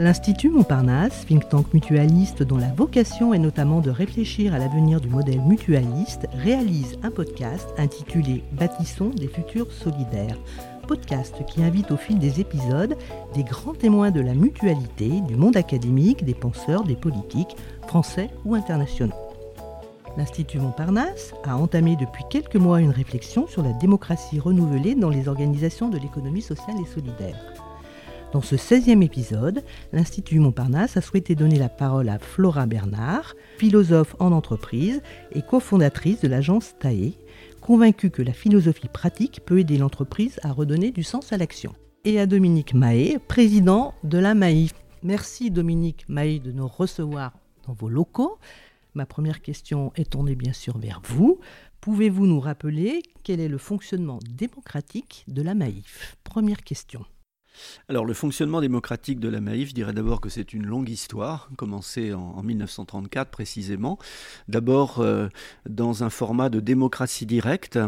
L'Institut Montparnasse, think tank mutualiste dont la vocation est notamment de réfléchir à l'avenir du modèle mutualiste, réalise un podcast intitulé Bâtissons des futurs solidaires. Podcast qui invite au fil des épisodes des grands témoins de la mutualité, du monde académique, des penseurs, des politiques, français ou internationaux. L'Institut Montparnasse a entamé depuis quelques mois une réflexion sur la démocratie renouvelée dans les organisations de l'économie sociale et solidaire. Dans ce 16e épisode, l'Institut Montparnasse a souhaité donner la parole à Flora Bernard, philosophe en entreprise et cofondatrice de l'agence TAE, convaincue que la philosophie pratique peut aider l'entreprise à redonner du sens à l'action. Et à Dominique Mahé, président de la MAIF. Merci Dominique Mahé de nous recevoir dans vos locaux. Ma première question est tournée bien sûr vers vous. Pouvez-vous nous rappeler quel est le fonctionnement démocratique de la MAIF Première question. Alors le fonctionnement démocratique de la Maïf, je dirais d'abord que c'est une longue histoire, commencée en, 1934 précisément. D'abord euh, dans un format de démocratie directe,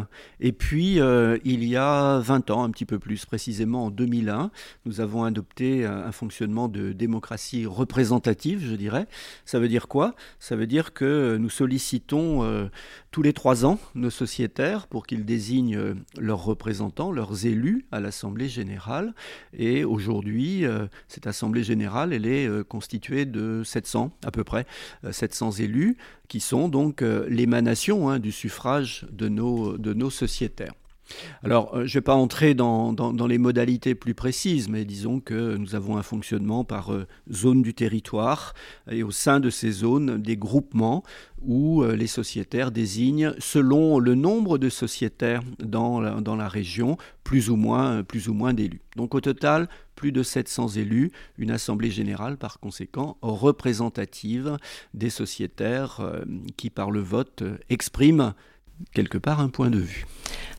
et puis euh, il y a 20 ans, un petit peu plus précisément en 2001, nous avons adopté un, fonctionnement de démocratie représentative, je dirais. Ça veut dire quoi? Ça veut dire que nous sollicitons euh, tous les trois ans nos sociétaires pour qu'ils désignent leurs représentants, leurs élus à l'Assemblée générale et aujourd'hui, euh, cette Assemblée générale, elle est euh, constituée de 700 à peu près, 700 euh, élus, qui sont donc l'émanation hein, du suffrage de nos sociétaires. Alors, je ne vais pas entrer dans, les modalités plus précises, mais disons que nous avons un fonctionnement par zone du territoire et au sein de ces zones, des groupements où les sociétaires désignent, selon le nombre de sociétaires dans la, région, plus ou moins, plus ou moins d'élus. Donc au total, plus de 700 élus, une assemblée générale par conséquent représentative des sociétaires euh, qui par le vote expriment quelque part un point de vue.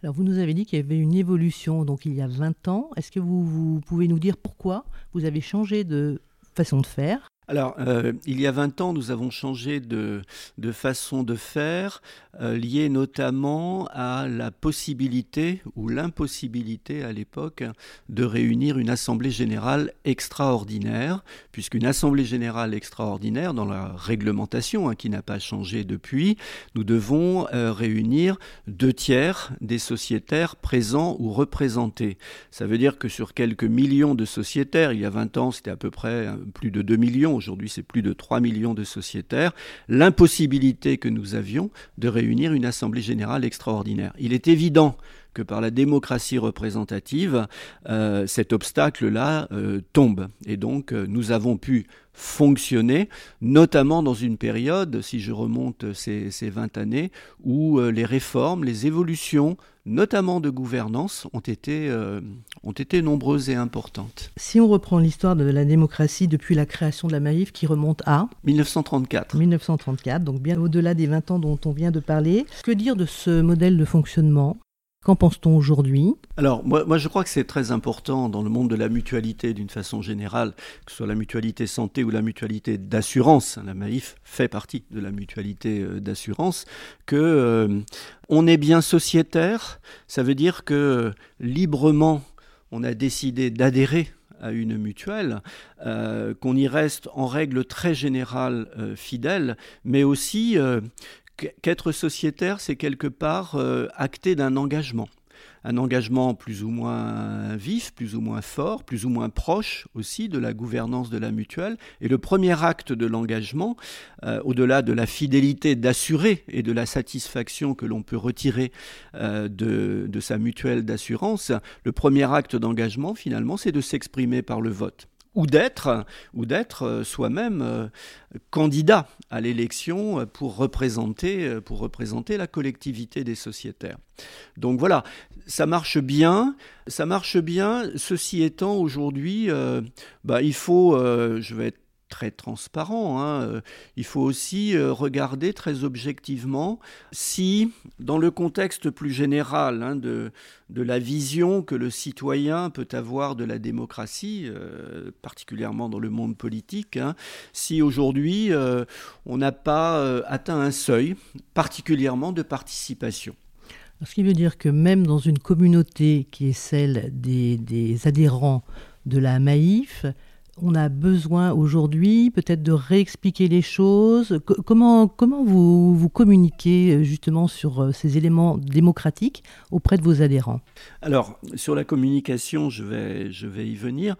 Alors vous nous avez dit qu'il y avait une évolution donc il y a 20 ans. Est-ce que vous, vous pouvez nous dire pourquoi vous avez changé de façon de faire? Alors, euh, il y a 20 ans, nous avons changé de, façon de faire, euh, liée notamment à la possibilité ou l'impossibilité à l'époque de réunir une assemblée générale extraordinaire, puisqu'une assemblée générale extraordinaire, dans la réglementation hein, qui n'a pas changé depuis, nous devons euh, réunir deux tiers des sociétaires présents ou représentés. Ça veut dire que sur quelques millions de sociétaires, il y a 20 ans, c'était à peu près plus de 2 millions, aujourd'hui c'est plus de 3 millions de sociétaires, l'impossibilité que nous avions de réunir une Assemblée générale extraordinaire. Il est évident que par la démocratie représentative, euh, cet obstacle-là euh, tombe. Et donc, euh, nous avons pu fonctionner, notamment dans une période, si je remonte ces, ces 20 années, où les réformes, les évolutions, notamment de gouvernance, ont été, ont été nombreuses et importantes. Si on reprend l'histoire de la démocratie depuis la création de la Maïf, qui remonte à 1934. 1934, donc bien au-delà des 20 ans dont on vient de parler. Que dire de ce modèle de fonctionnement? Qu'en pense-t-on aujourd'hui? Alors, moi, je crois que c'est très important dans le monde de la mutualité d'une façon générale, que ce soit la mutualité santé ou la mutualité d'assurance, la MAIF fait partie de la mutualité euh, d'assurance, que euh, on est bien sociétaire, ça veut dire que librement, on a décidé d'adhérer à une mutuelle, euh, qu'on y reste en règle très générale fidèle, mais aussi qu'être sociétaire, c'est quelque part euh, acter d'un engagement. Un engagement plus ou moins vif, plus ou moins fort, plus ou moins proche aussi de la gouvernance de la mutuelle. Et le premier acte de l'engagement, euh, au-delà de la fidélité d'assurer et de la satisfaction que l'on peut retirer euh, de, de sa mutuelle d'assurance, le premier acte d'engagement, finalement, c'est de s'exprimer par le vote ou d'être ou d'être euh, soi-même euh, candidat à l'élection euh, pour représenter pour représenter la collectivité des sociétaires. Donc voilà, ça marche bien, ça marche bien. Ceci étant, aujourd'hui, bah, il faut, je vais être très transparent. Hein. Euh, il faut aussi euh, regarder très objectivement si, dans le contexte plus général hein, de, la vision que le citoyen peut avoir de la démocratie, euh, particulièrement dans le monde politique, hein, si aujourd'hui on n'a pas atteint un seuil particulièrement de participation. Ce qui veut dire que même dans une communauté qui est celle des, des adhérents de la MAIF, on a besoin aujourd'hui peut-être de réexpliquer les choses Comment, comment vous, vous communiquez euh, justement sur euh, ces éléments démocratiques auprès de vos adhérents? Alors, sur la communication, je vais, je vais y venir.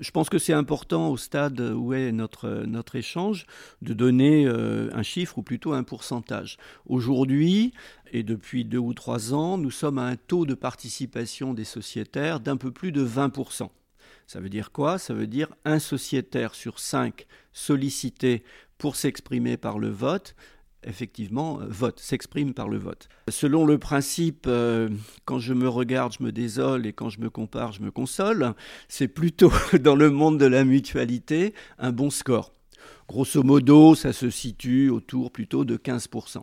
Je pense que c'est important au stade où est notre, notre échange de donner euh, un chiffre ou plutôt un pourcentage. Aujourd'hui, et depuis deux ou trois ans, nous sommes à un taux de participation des sociétaires d'un peu plus de 20%. Ça veut dire quoi? Ça veut dire un sociétaire sur cinq sollicité pour s'exprimer par le vote effectivement, euh, vote, s'exprime par le vote. Selon le principe, euh, quand je me regarde, je me désole et quand je me compare, je me console, c'est plutôt dans le monde de la mutualité un bon score. Grosso modo, ça se situe autour plutôt de 15%.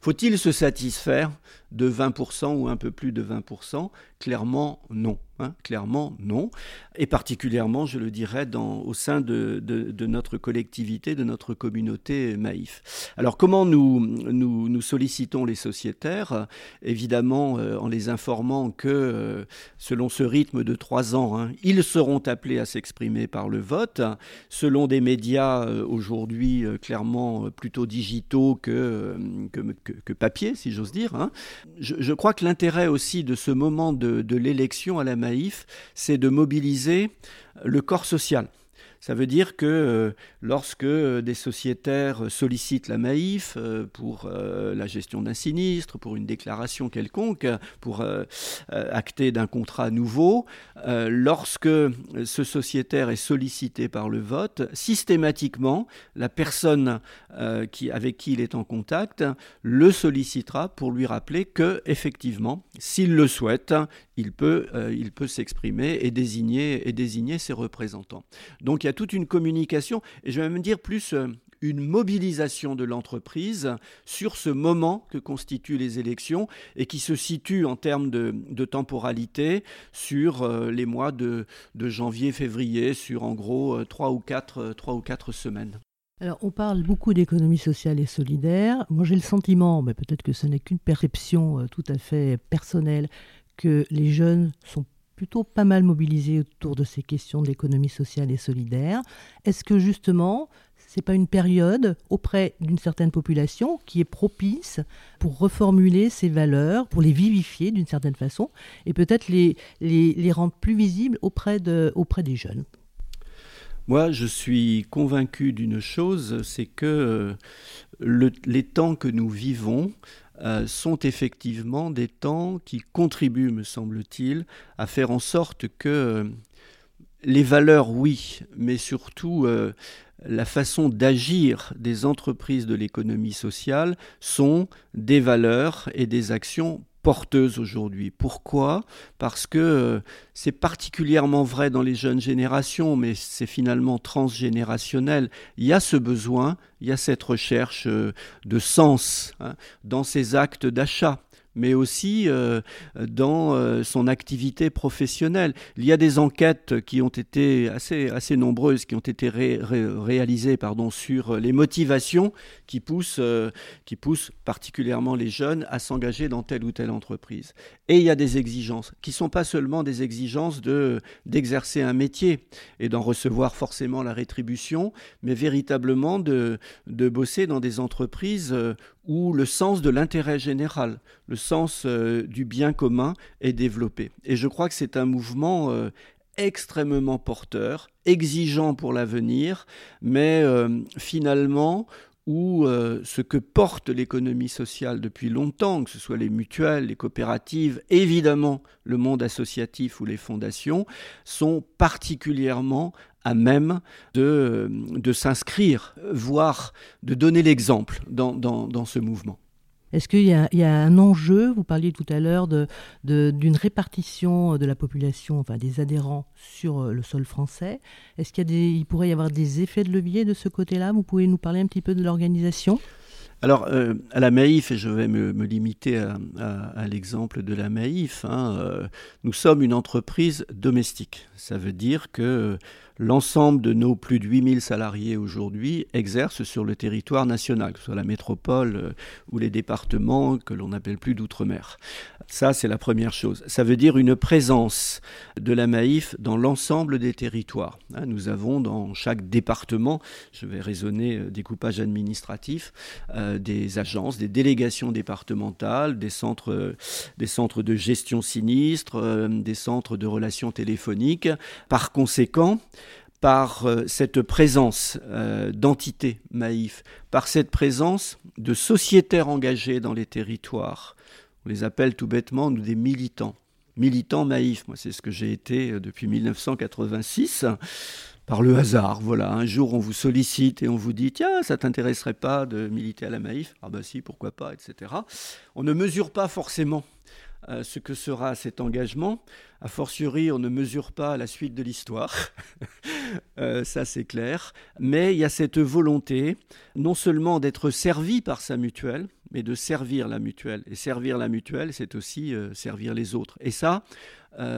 Faut-il se satisfaire de 20% ou un peu plus de 20% Clairement non. Hein, clairement non. Et particulièrement, je le dirais, dans, au sein de, de, notre collectivité, de notre communauté Maïf. Alors comment nous, nous, nous sollicitons les sociétaires? Évidemment, euh, en les informant que, euh, selon ce rythme de trois ans, hein, ils seront appelés à s'exprimer par le vote, selon des médias euh, aujourd'hui clairement plutôt digitaux que, que, papier, si j'ose dire. Hein. Je, crois que l'intérêt aussi de ce moment de l'élection à la Maïf, c'est de mobiliser le corps social. Ça veut dire que euh, lorsque euh, des sociétaires sollicitent la Maïf euh, pour la gestion d'un sinistre, pour une déclaration quelconque, pour acter d'un contrat nouveau, lorsque ce sociétaire est sollicité par le vote, systématiquement, la personne avec qui il est en contact le sollicitera pour lui rappeler que, effectivement, s'il le souhaite, il peut, il peut s'exprimer et désigner, et désigner ses représentants. Donc il y a toute une communication, et je vais même dire plus euh, une mobilisation de l'entreprise sur ce moment que constituent les élections et qui se situe en termes de, temporalité sur euh, les mois de, janvier-février, sur en gros 3 euh, ou 4, 3 ou 4 semaines. Alors, on parle beaucoup d'économie sociale et solidaire. Moi, j'ai le sentiment, mais peut-être que ce n'est qu'une perception tout à fait personnelle, que les jeunes sont plutôt pas mal mobilisés autour de ces questions de l'économie sociale et solidaire. Est-ce que justement, ce n'est pas une période auprès d'une certaine population qui est propice pour reformuler ces valeurs, pour les vivifier d'une certaine façon, et peut-être les, les, rendre plus visibles auprès, de, auprès des jeunes? Moi, je suis convaincu d'une chose, c'est que le, les temps que nous vivons euh, sont effectivement des temps qui contribuent, me semble-t-il, à faire en sorte que euh, les valeurs, oui, mais surtout euh, la façon d'agir des entreprises de l'économie sociale sont des valeurs et des actions porteuse aujourd'hui. Pourquoi? Parce que euh, c'est particulièrement vrai dans les jeunes générations, mais c'est finalement transgénérationnel. Il y a ce besoin, il y a cette recherche euh, de sens hein, dans ces actes d'achat mais aussi euh, dans euh, son activité professionnelle. Il y a des enquêtes qui ont été assez, assez nombreuses, qui ont été réalisées pardon, sur les motivations qui poussent, euh, qui poussent particulièrement les jeunes à s'engager dans telle ou telle entreprise. Et il y a des exigences qui ne sont pas seulement des exigences de, d'exercer un métier et d'en recevoir forcément la rétribution, mais véritablement de, de bosser dans des entreprises où le sens de l'intérêt général, sens euh, du bien commun est développé. Et je crois que c'est un mouvement euh, extrêmement porteur, exigeant pour l'avenir, mais euh, finalement où ce que porte l'économie sociale depuis longtemps, que ce soit les mutuelles, les coopératives, évidemment le monde associatif ou les fondations, sont particulièrement à même de, s'inscrire, voire de donner l'exemple dans, dans ce mouvement. Est-ce qu'il y, a un enjeu Vous parliez tout à l'heure d'une répartition de la population, enfin des adhérents sur euh, le sol français. Est-ce qu'il il pourrait y avoir des effets de levier de ce côté-là? Vous pouvez nous parler un petit peu de l'organisation? Alors, euh, à la Maïf, et je vais me, limiter à, l'exemple de la Maïf, hein, euh, nous sommes une entreprise domestique. Ça veut dire que l'ensemble de nos plus de 8000 salariés aujourd'hui exercent sur le territoire national, que ce soit la métropole euh, ou les départements que l'on n'appelle plus d'outre-mer. Ça, c'est la première chose. Ça veut dire une présence de la Maïf dans l'ensemble des territoires. Hein, nous avons dans chaque département, je vais raisonner euh, découpage administratif, euh, des agences, des délégations départementales, des centres, des centres de gestion sinistre, des centres de relations téléphoniques. Par conséquent, par cette présence d'entités Maïf, par cette présence de sociétaires engagés dans les territoires, on les appelle tout bêtement nous des militants. Militants naïfs, moi c'est ce que j'ai été euh, depuis 1986 par le hasard. Voilà, un jour on vous sollicite et on vous dit tiens, ça t'intéresserait pas de militer à la Maïf Ah bah si, pourquoi pas, etc. On ne mesure pas forcément euh, ce que sera cet engagement. A fortiori, on ne mesure pas la suite de l'histoire. Euh, ça, c'est clair. Mais il y a cette volonté, non seulement d'être servi par sa mutuelle, mais de servir la mutuelle. Et servir la mutuelle, c'est aussi euh, servir les autres. Et ça,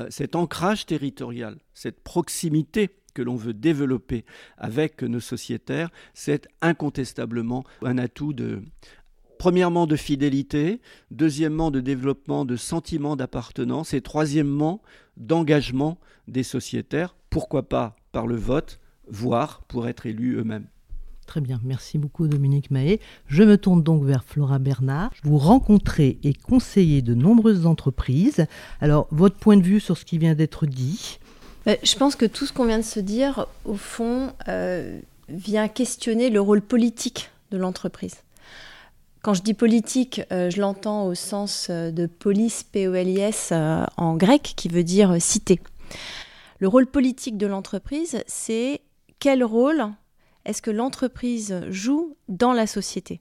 cet ancrage territorial, cette proximité que l'on veut développer avec nos sociétaires, c'est incontestablement un atout de, premièrement de fidélité, deuxièmement de développement de sentiment d'appartenance et troisièmement d'engagement des sociétaires, pourquoi pas par le vote, voire pour être élus eux-mêmes. Très bien, merci beaucoup Dominique Mahé. Je me tourne donc vers Flora Bernard. Vous rencontrez et conseillez de nombreuses entreprises. Alors, votre point de vue sur ce qui vient d'être dit? Euh, Je pense que tout ce qu'on vient de se dire, au fond, euh, vient questionner le rôle politique de l'entreprise. Quand je dis politique, euh, je l'entends au sens de polis, P-O-L-I-S euh, en grec, qui veut dire cité. Le rôle politique de l'entreprise, c'est quel rôle est-ce que l'entreprise joue dans la société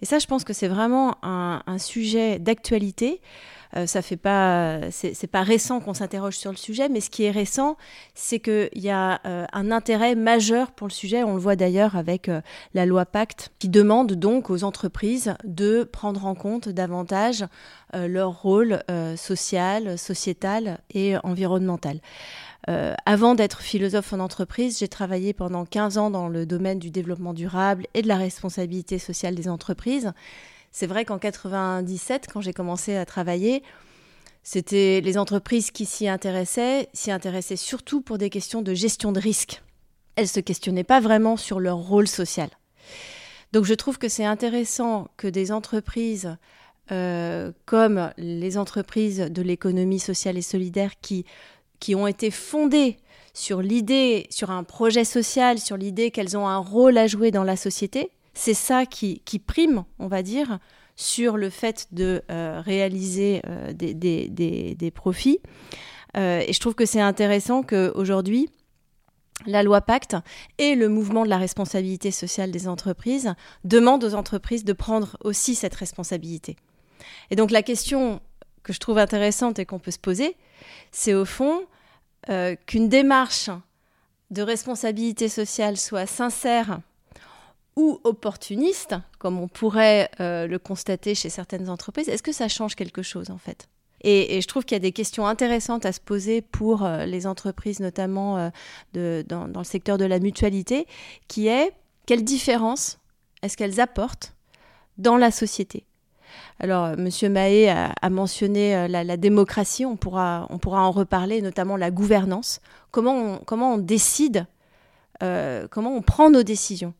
Et ça, je pense que c'est vraiment un sujet d'actualité euh, ça fait pas, récent qu'on s'interroge sur le sujet, mais ce qui est récent, c'est qu'il y a euh, un intérêt majeur pour le sujet. On le voit d'ailleurs avec euh, la loi Pacte, qui demande donc aux entreprises de prendre en compte davantage leur rôle social, sociétal et environnemental. Avant d'être philosophe en entreprise, j'ai travaillé pendant 15 ans dans le domaine du développement durable et de la responsabilité sociale des entreprises. C'est vrai qu'en 97, quand j'ai commencé à travailler, c'était les entreprises qui s'y intéressaient, s'y intéressaient surtout pour des questions de gestion de risque. Elles ne se questionnaient pas vraiment sur leur rôle social. Donc je trouve que c'est intéressant que des entreprises euh, comme les entreprises de l'économie sociale et solidaire qui, qui ont été fondées sur l'idée, sur un projet social, sur l'idée qu'elles ont un rôle à jouer dans la société, c'est ça qui, prime, on va dire, sur le fait de euh, réaliser euh, des, profits. Euh, et je trouve que c'est intéressant qu'aujourd'hui, la loi Pacte et le mouvement de la responsabilité sociale des entreprises demandent aux entreprises de prendre aussi cette responsabilité. Et donc la question que je trouve intéressante et qu'on peut se poser, c'est au fond qu'une démarche de responsabilité sociale soit sincère ou opportuniste, comme on pourrait euh, le constater chez certaines entreprises, est-ce que ça change quelque chose en fait? Et, je trouve qu'il y a des questions intéressantes à se poser pour euh, les entreprises, notamment euh, de, dans, le secteur de la mutualité, qui est quelle différence est-ce qu'elles apportent dans la société? Alors, M. Mahé a, mentionné la, démocratie, on pourra, on pourra en reparler, notamment la gouvernance. Comment comment on décide, comment on prend nos décisions?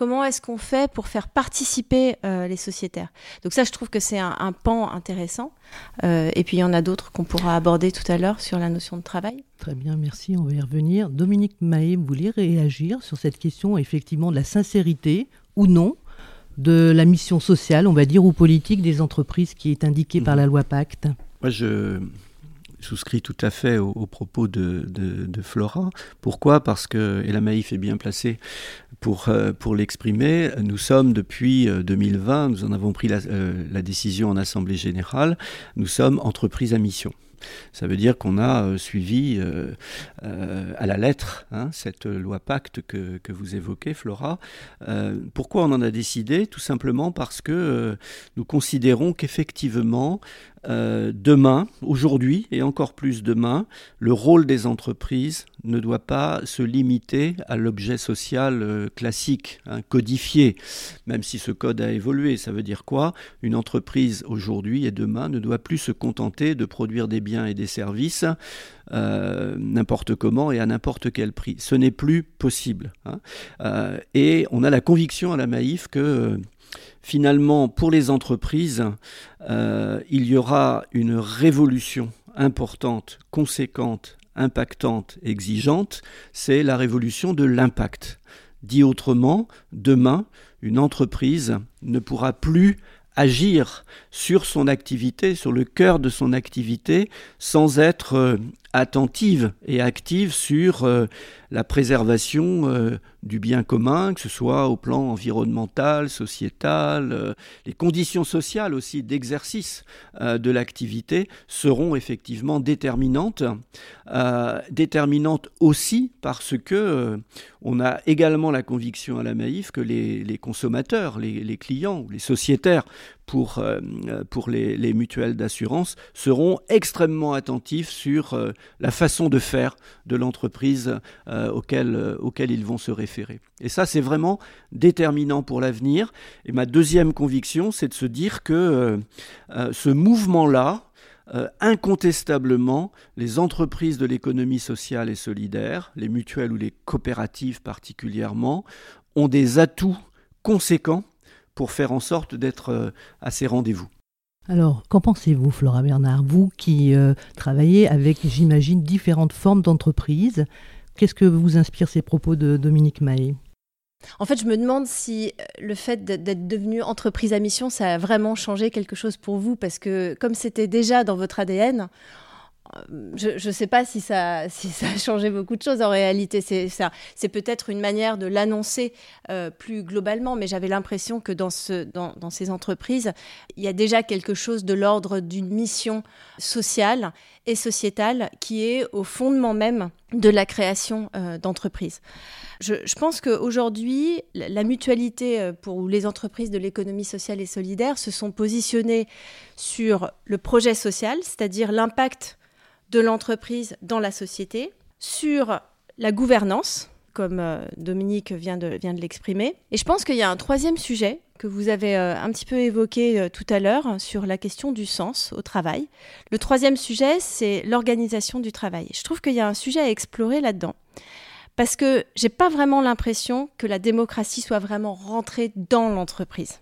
Comment est-ce qu'on fait pour faire participer euh, les sociétaires? Donc ça, je trouve que c'est un, pan intéressant. Euh, et puis il y en a d'autres qu'on pourra aborder tout à l'heure sur la notion de travail. Très bien, merci, on va y revenir. Dominique Mahé, vous voulez réagir sur cette question effectivement de la sincérité ou non? De la mission sociale, on va dire, ou politique des entreprises qui est indiquée par la loi Pacte Moi, je, souscris tout à fait aux, propos de, Flora. Pourquoi? Parce que, et la Maïf est bien placée pour, euh, pour l'exprimer, nous sommes depuis 2020, euh, nous en avons pris la, euh, la décision en Assemblée générale, nous sommes entreprise à mission. Ça veut dire qu'on a euh, suivi euh, euh, à la lettre hein, cette loi Pacte que, que, vous évoquez, Flora. pourquoi on en a décidé? Tout simplement parce que nous considérons qu'effectivement, euh, demain, aujourd'hui et encore plus demain, le rôle des entreprises ne doit pas se limiter à l'objet social euh, classique, hein, codifié, même si ce code a évolué. Ça veut dire quoi? Une entreprise aujourd'hui et demain ne doit plus se contenter de produire des biens et des services euh, n'importe comment et à n'importe quel prix. Ce n'est plus possible. Hein. et on a la conviction à la Maïf que finalement, pour les entreprises, euh, il y aura une révolution importante, conséquente, impactante, exigeante, c'est la révolution de l'impact. Dit autrement, demain, une entreprise ne pourra plus agir sur son activité, sur le cœur de son activité, sans être euh, attentive et active sur euh, la préservation euh, du bien commun, que ce soit au plan environnemental, sociétal, euh, les conditions sociales aussi d'exercice de l'activité seront effectivement déterminantes, déterminantes aussi parce que on a également la conviction à la Maïf que les, consommateurs, les, les, clients, les sociétaires pour, pour les, les mutuelles d'assurance seront extrêmement attentifs sur la façon de faire de l'entreprise euh, auquel, euh, auquel ils vont se référer. Et ça, c'est vraiment déterminant pour l'avenir. Et ma deuxième conviction, c'est de se dire que euh, ce mouvement-là, incontestablement, les entreprises de l'économie sociale et solidaire, les mutuelles ou les coopératives particulièrement, ont des atouts conséquents pour faire en sorte d'être à ces rendez-vous. Alors, qu'en pensez-vous, Flora Bernard? Vous qui euh, travaillez avec, j'imagine, différentes formes d'entreprises, qu'est-ce que vous inspire ces propos de Dominique Mahé en fait, je me demande si euh, le fait d'être devenu entreprise à mission, ça a vraiment changé quelque chose pour vous, parce que comme c'était déjà dans votre ADN, je ne sais pas si ça, si ça a changé beaucoup de choses en réalité. C'est peut-être une manière de l'annoncer euh, plus globalement, mais j'avais l'impression que dans, ce, dans, dans, ces entreprises, il y a déjà quelque chose de l'ordre d'une mission sociale et sociétale qui est au fondement même de la création euh, d'entreprises. Je, je, pense qu'aujourd'hui, la mutualité euh, pour les entreprises de l'économie sociale et solidaire se sont positionnées sur le projet social, c'est-à-dire l'impact de l'entreprise dans la société, sur la gouvernance, comme euh, Dominique vient de, vient de l'exprimer. Et je pense qu'il y a un troisième sujet que vous avez euh, un petit peu évoqué euh, tout à l'heure sur la question du sens au travail. Le troisième sujet, c'est l'organisation du travail. Je trouve qu'il y a un sujet à explorer là-dedans. Parce que j'ai pas vraiment l'impression que la démocratie soit vraiment rentrée dans l'entreprise.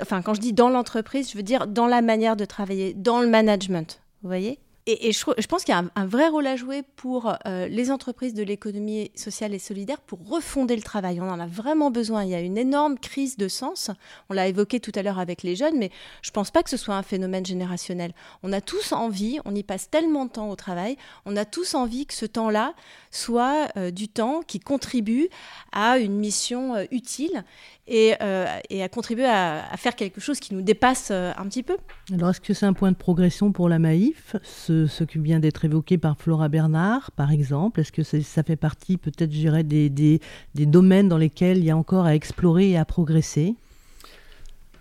Enfin, quand je dis dans l'entreprise, je veux dire dans la manière de travailler, dans le management. Vous voyez? Et, je, pense qu'il y a un, vrai rôle à jouer pour euh, les entreprises de l'économie sociale et solidaire pour refonder le travail. On en a vraiment besoin. Il y a une énorme crise de sens. On l'a évoqué tout à l'heure avec les jeunes, mais je ne pense pas que ce soit un phénomène générationnel. On a tous envie, on y passe tellement de temps au travail, on a tous envie que ce temps-là soit euh, du temps qui contribue à une mission euh, utile et, à contribuer à, faire quelque chose qui nous dépasse un petit peu. Alors, est-ce que c'est un point de progression pour la Maïf ce, qui vient d'être évoqué par Flora Bernard, par exemple? Est-ce que ça fait partie peut-être, je dirais, des, des, domaines dans lesquels il y a encore à explorer et à progresser?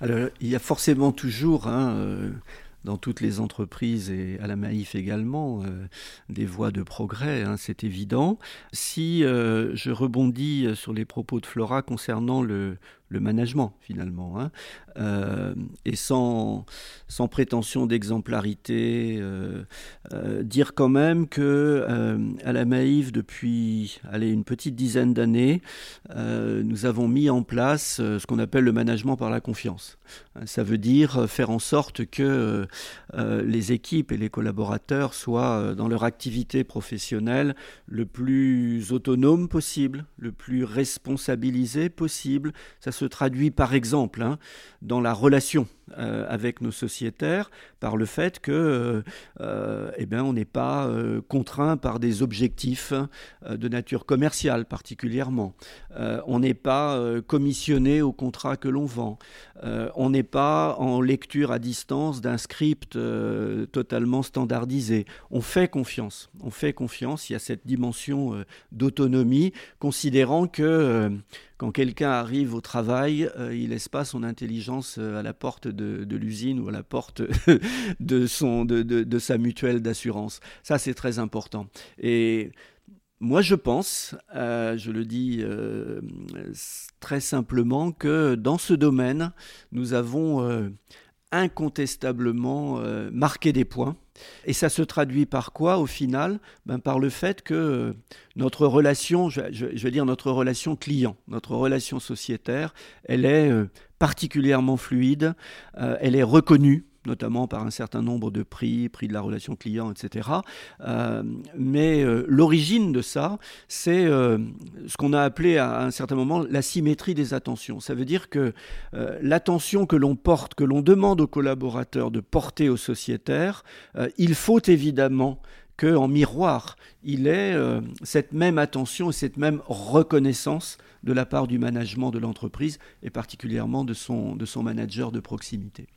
Alors, il y a forcément toujours... Hein, euh, dans toutes les entreprises et à la Maïf également, euh, des voies de progrès, hein, c'est évident. Si euh, je rebondis sur les propos de Flora concernant le, le management finalement, hein. euh, et sans, sans prétention d'exemplarité, euh, euh, dire quand même que à la Maïf depuis allez, une petite dizaine d'années, nous avons mis en place ce qu'on appelle le management par la confiance. Ça veut dire faire en sorte que les équipes et les collaborateurs soient dans leur activité professionnelle le plus autonome possible, le plus responsabilisé possible. Se traduit par exemple hein, dans la relation euh, avec nos sociétaires par le fait que euh, euh, eh bien, on n'est pas contraint par des objectifs de nature commerciale particulièrement. on n'est pas commissionné au contrat que l'on vend. on n'est pas en lecture à distance d'un script totalement standardisé. On fait confiance. On fait confiance. Il y a cette dimension d'autonomie, considérant que quand quelqu'un arrive au travail, travail, il laisse pas son intelligence à la porte de, l'usine ou à la porte de, son, de, de sa mutuelle d'assurance. Ça, c'est très important. Et moi, je pense, euh, je le dis euh, très simplement, que dans ce domaine, nous avons euh, incontestablement marqué des points. Et ça se traduit par quoi au final? Ben, Par le fait que notre relation, je, veux dire notre relation client, notre relation sociétaire, elle est particulièrement fluide, elle est reconnue notamment par un certain nombre de prix, prix de la relation client, etc. Euh, mais euh, l'origine de ça, c'est euh, ce qu'on a appelé à un certain moment la symétrie des attentions. Ça veut dire que l'attention que l'on porte, que l'on demande aux collaborateurs de porter aux sociétaires, il faut évidemment qu'en miroir, il ait cette même attention et cette même reconnaissance de la part du management de l'entreprise et particulièrement de de son manager de proximité.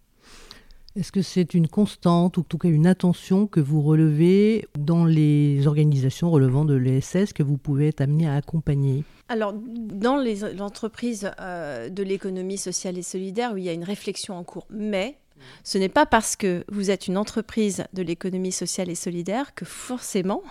Est-ce que c'est une constante, ou en tout cas une attention que vous relevez dans les organisations relevant de l'ESS que vous pouvez être amené à accompagner? Alors, dans les entreprises euh, de l'économie sociale et solidaire, où il y a une réflexion en cours, mais ce n'est pas parce que vous êtes une entreprise de l'économie sociale et solidaire que forcément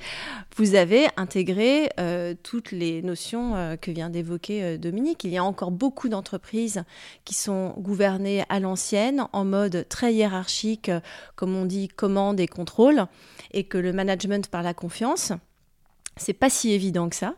vous avez intégré euh, toutes les notions euh, que vient d'évoquer euh, Dominique. Il y a encore beaucoup d'entreprises qui sont gouvernées à l'ancienne, en mode très hiérarchique, comme on dit, commande et contrôle, et que le management par la confiance. C'est pas si évident que ça,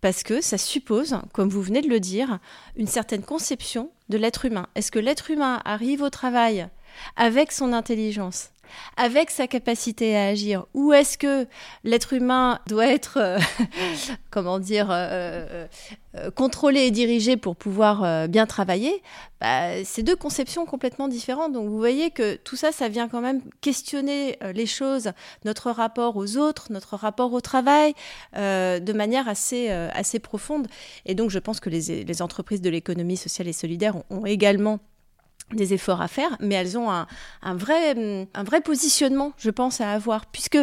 parce que ça suppose, comme vous venez de le dire, une certaine conception de l'être humain. Est-ce que l'être humain arrive au travail avec son intelligence? Avec sa capacité à agir Ou est-ce que l'être humain doit être, euh, comment dire, euh, euh, contrôlé et dirigé pour pouvoir bien travailler? Bah, C'est deux conceptions complètement différentes. Donc vous voyez que tout ça, ça vient quand même questionner les choses, notre rapport aux autres, notre rapport au travail, de manière assez, assez profonde. Et donc je pense que les, entreprises de l'économie sociale et solidaire ont également des efforts à faire, mais elles ont un, vrai, un vrai positionnement, je pense, à avoir, puisque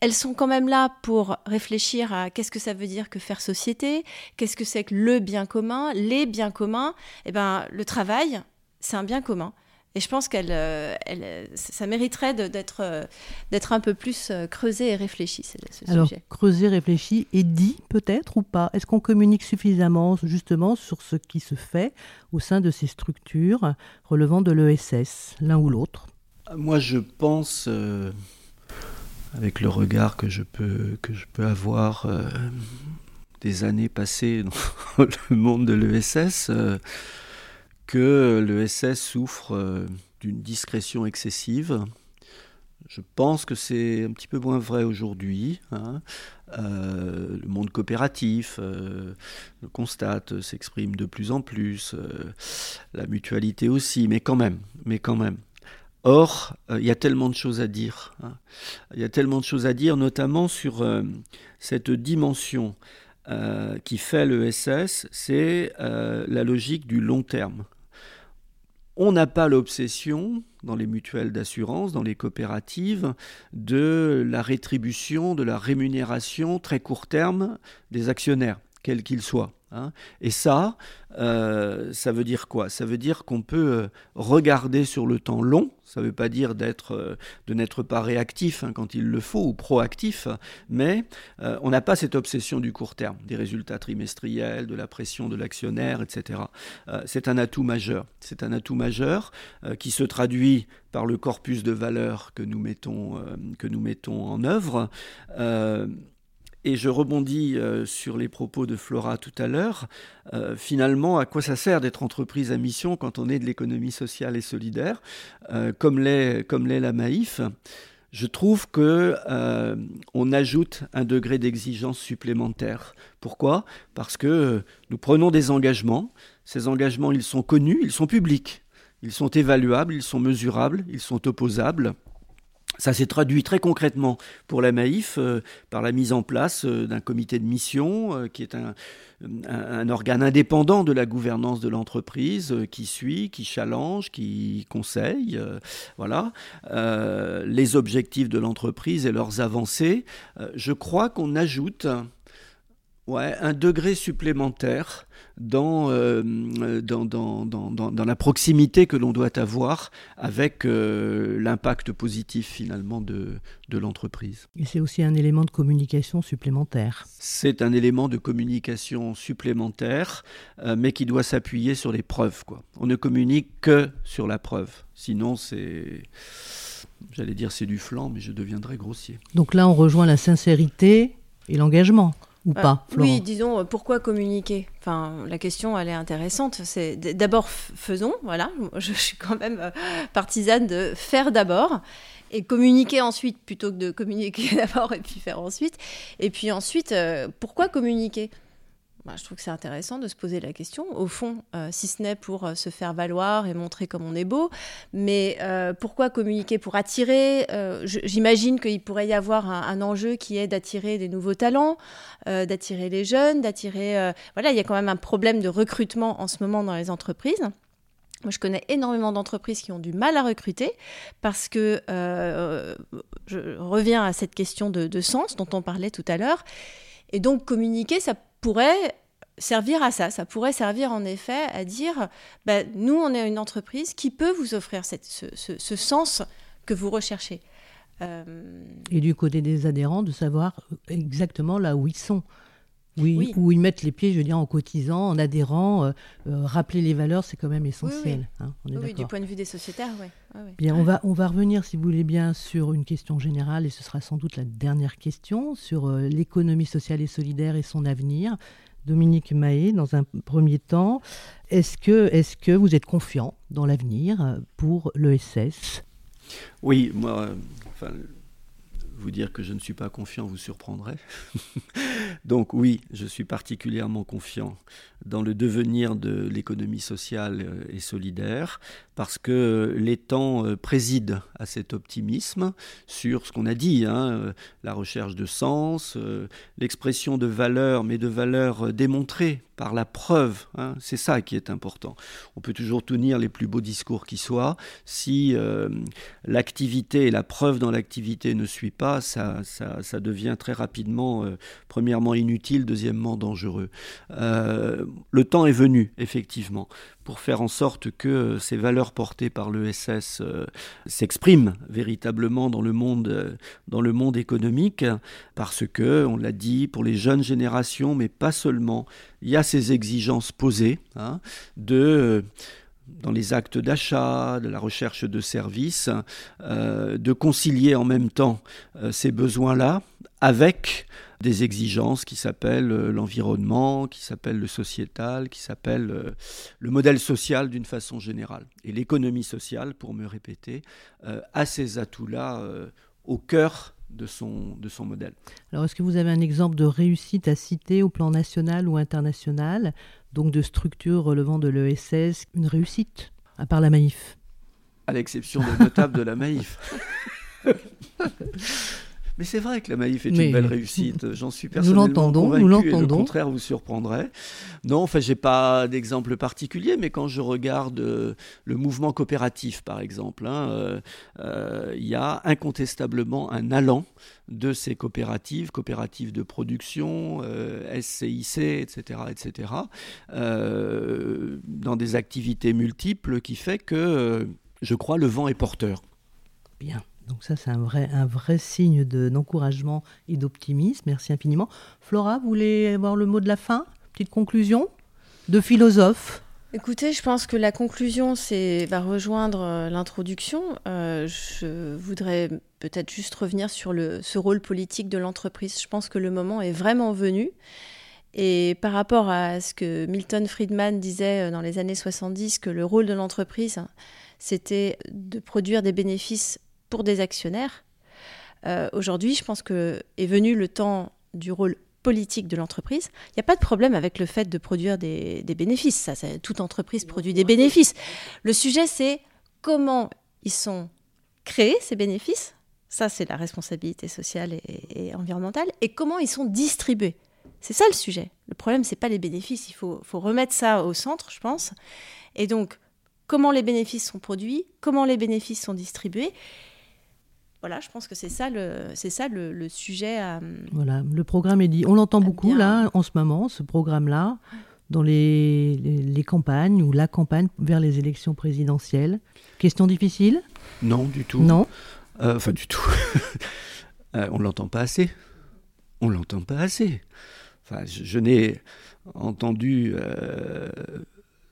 elles sont quand même là pour réfléchir à qu'est-ce que ça veut dire que faire société, qu'est-ce que c'est que le bien commun, les biens communs. Eh ben, le travail, c'est un bien commun. Et je pense qu'elle, euh, elle, ça mériterait d'être, euh, d'être un peu plus euh, creusé et réfléchi, ce, ce Alors, creusé, réfléchi et dit peut-être ou pas? Est-ce qu'on communique suffisamment justement sur ce qui se fait au sein de ces structures relevant de l'ESS, l'un ou l'autre? Moi, je pense, avec le regard que je peux, que je peux avoir des années passées dans le monde de l'ESS, que l'ESS souffre euh, d'une discrétion excessive. Je pense que c'est un petit peu moins vrai aujourd'hui. Hein. Euh, le monde coopératif euh, le constate, s'exprime de plus en plus. la mutualité aussi, mais quand même, mais quand même. Or, il y a tellement de choses à dire. Hein. Il y a tellement de choses à dire, notamment sur cette dimension qui fait l'ESS, c'est la logique du long terme. On n'a pas l'obsession, dans les mutuelles d'assurance, dans les coopératives, de la rétribution, de la rémunération très court terme des actionnaires, quels qu'ils soient. Hein. Et ça, euh, ça veut dire quoi? Ça veut dire qu'on peut euh, regarder sur le temps long. Ça ne veut pas dire d'être, euh, de n'être pas réactif hein, quand il le faut ou proactif, mais on n'a pas cette obsession du court terme, des résultats trimestriels, de la pression de l'actionnaire, etc. c'est un atout majeur. C'est un atout majeur qui se traduit par le corpus de valeurs que nous que nous mettons en œuvre. Et je rebondis euh, sur les propos de Flora tout à l'heure. Euh, finalement, à quoi ça sert d'être entreprise à mission quand on est de l'économie sociale et solidaire, euh, comme l'est la Maïf Je trouve que on ajoute un degré d'exigence supplémentaire. Pourquoi? Parce que nous prenons des engagements. Ces engagements, ils sont connus, ils sont publics, ils sont évaluables, ils sont mesurables, ils sont opposables. Ça s'est traduit très concrètement pour la Maïf euh, par la mise en place euh, d'un comité de mission euh, qui est un, organe indépendant de la gouvernance de l'entreprise qui suit, qui challenge, qui conseille, voilà, les objectifs de l'entreprise et leurs avancées. je crois qu'on ajoute Ouais, un degré supplémentaire dans, euh, dans, dans, dans, dans, la proximité que l'on doit avoir avec euh, l'impact positif finalement de, de l'entreprise. Et c'est aussi un élément de communication supplémentaire. C'est un élément de communication supplémentaire, euh, mais qui doit s'appuyer sur les preuves. Quoi. On ne communique que sur la preuve. Sinon, c'est... J'allais dire c'est du flanc, mais je deviendrais grossier. Donc là, on rejoint la sincérité et l'engagement ou euh, pas Oui, disons, euh, pourquoi communiquer? Enfin, la question, elle est intéressante. C'est d'abord faisons, voilà. Je suis quand même euh, partisane de faire d'abord et communiquer ensuite plutôt que de communiquer d'abord et puis faire ensuite. Et puis ensuite, pourquoi communiquer? Bah, je trouve que c'est intéressant de se poser la question, au fond, euh, si ce n'est pour euh, se faire valoir et montrer comme on est beau, mais euh, pourquoi communiquer pour attirer? J'imagine qu'il pourrait y avoir un, enjeu qui est d'attirer des nouveaux talents, d'attirer les jeunes, d'attirer... voilà, il y a quand même un problème de recrutement en ce moment dans les entreprises. Moi, je connais énormément d'entreprises qui ont du mal à recruter parce que je reviens à cette question de, de sens dont on parlait tout à l'heure. Et donc, communiquer, ça pourrait servir à ça. Ça pourrait servir en effet à dire, bah, nous, on est une entreprise qui peut vous offrir cette, ce, sens que vous recherchez. Euh, Et du côté des adhérents, de savoir exactement là où ils sont. Oui, où ils mettent les pieds, je veux dire, en cotisant, en adhérant. Euh, euh, rappeler les valeurs, c'est quand même essentiel. Hein, oui, du point de vue des sociétaires, oui. Bien, on va, on va revenir, si vous voulez bien, sur une question générale, et ce sera sans doute la dernière question, sur euh, l'économie sociale et solidaire et son avenir. Dominique Mahé, dans un premier temps, est-ce que, est que vous êtes confiant dans l'avenir pour l'ESS Oui, moi, enfin, vous dire que je ne suis pas confiant vous surprendrait. Donc oui, je suis particulièrement confiant dans le devenir de l'économie sociale euh, et solidaire, parce que les temps euh, président à cet optimisme sur ce qu'on a dit, hein, euh, la recherche de sens, l'expression de valeurs, mais de valeurs démontrées par la preuve. Hein, c'est ça qui est important. On peut toujours tenir les plus beaux discours qui soient. Si l'activité et la preuve dans l'activité ne suit pas, ça, ça, devient très rapidement, premièrement, inutile, deuxièmement, dangereux le temps est venu, effectivement, pour faire en sorte que ces valeurs portées par l'ESS euh, s'expriment véritablement dans le monde, euh, dans le monde économique, parce que, on l'a dit, pour les jeunes générations, mais pas seulement, il y a ces exigences posées hein, de dans les actes d'achat, de la recherche de services, de concilier en même temps ces besoins-là avec des exigences qui s'appellent euh, l'environnement, qui s'appellent le sociétal, qui s'appellent euh, le modèle social d'une façon générale. Et l'économie sociale, pour me répéter, euh, a ces atouts-là au cœur de son, de son modèle. Alors, est-ce que vous avez un exemple de réussite à citer au plan national ou international, donc de structure relevant de l'ESS, une réussite, à part la Maïf À l'exception de notable de la Maïf. Mais c'est vrai que la Maïf est une belle réussite. J'en suis personnellement nous l'entendons, nous l'entendons. Le contraire vous surprendrait. Non, enfin, j'ai pas d'exemple particulier, mais quand je regarde euh, le mouvement coopératif, par exemple, hein, euh, euh, il y a incontestablement un allant de ces coopératives, coopératives de production, SCIC, etc., etc., dans des activités multiples, qui fait que, je crois, le vent est porteur. Bien. Donc ça, c'est un vrai, un vrai signe d'encouragement et d'optimisme. Merci infiniment. Flora, vous voulez avoir le mot de la fin? Petite conclusion? De philosophe? Écoutez, je pense que la conclusion va rejoindre euh, l'introduction. Euh, je voudrais peut-être juste revenir sur le, ce rôle politique de l'entreprise. Je pense que le moment est vraiment venu. Et par rapport à ce que Milton Friedman disait euh, dans les années 70, que le rôle de l'entreprise, c'était de produire des bénéfices pour des actionnaires. Euh, aujourd'hui, je pense que est venu le temps du rôle politique de l'entreprise. Il n'y a pas de problème avec le fait de produire des, bénéfices. Ça, toute entreprise produit des bénéfices. Le sujet, c'est comment ils sont créés, ces bénéfices. Ça, c'est la responsabilité sociale et, environnementale. Et comment ils sont distribués. C'est ça le sujet. Le problème, c'est pas les bénéfices. Il faut, faut remettre ça au centre, je pense. Et donc, comment les bénéfices sont produits, comment les bénéfices sont distribués voilà, je pense que c'est ça le, c'est ça le, sujet. À... Voilà, le programme est dit. On l'entend beaucoup là en ce moment, ce programme-là, dans les, les, campagnes ou la campagne vers les élections présidentielles. Question difficile? Non, du tout. Non? Euh, enfin, du tout. euh, on l'entend pas assez. On l'entend pas assez. Enfin, je, n'ai entendu euh,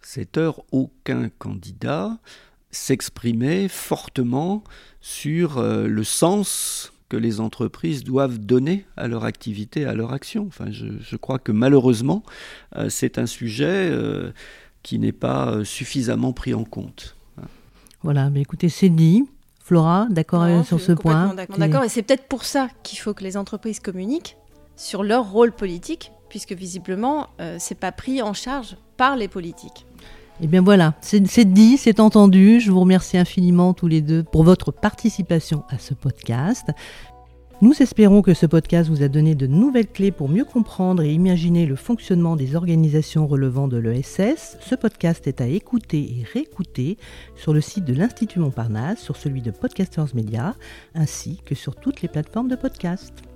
cette heure aucun candidat s'exprimer fortement sur euh, le sens que les entreprises doivent donner à leur activité, à leur action. Enfin, je, crois que malheureusement, euh, c'est un sujet euh, qui n'est pas suffisamment pris en compte. Voilà, mais écoutez, c'est dit. Flora, d'accord sur ce point D'accord, et c'est peut-être pour ça qu'il faut que les entreprises communiquent sur leur rôle politique, puisque visiblement, c'est pas pris en charge par les politiques. Eh bien voilà, c'est dit, c'est entendu. Je vous remercie infiniment tous les deux pour votre participation à ce podcast. Nous espérons que ce podcast vous a donné de nouvelles clés pour mieux comprendre et imaginer le fonctionnement des organisations relevant de l'ESS. Ce podcast est à écouter et réécouter sur le site de l'Institut Montparnasse, sur celui de Podcasters Media, ainsi que sur toutes les plateformes de podcast.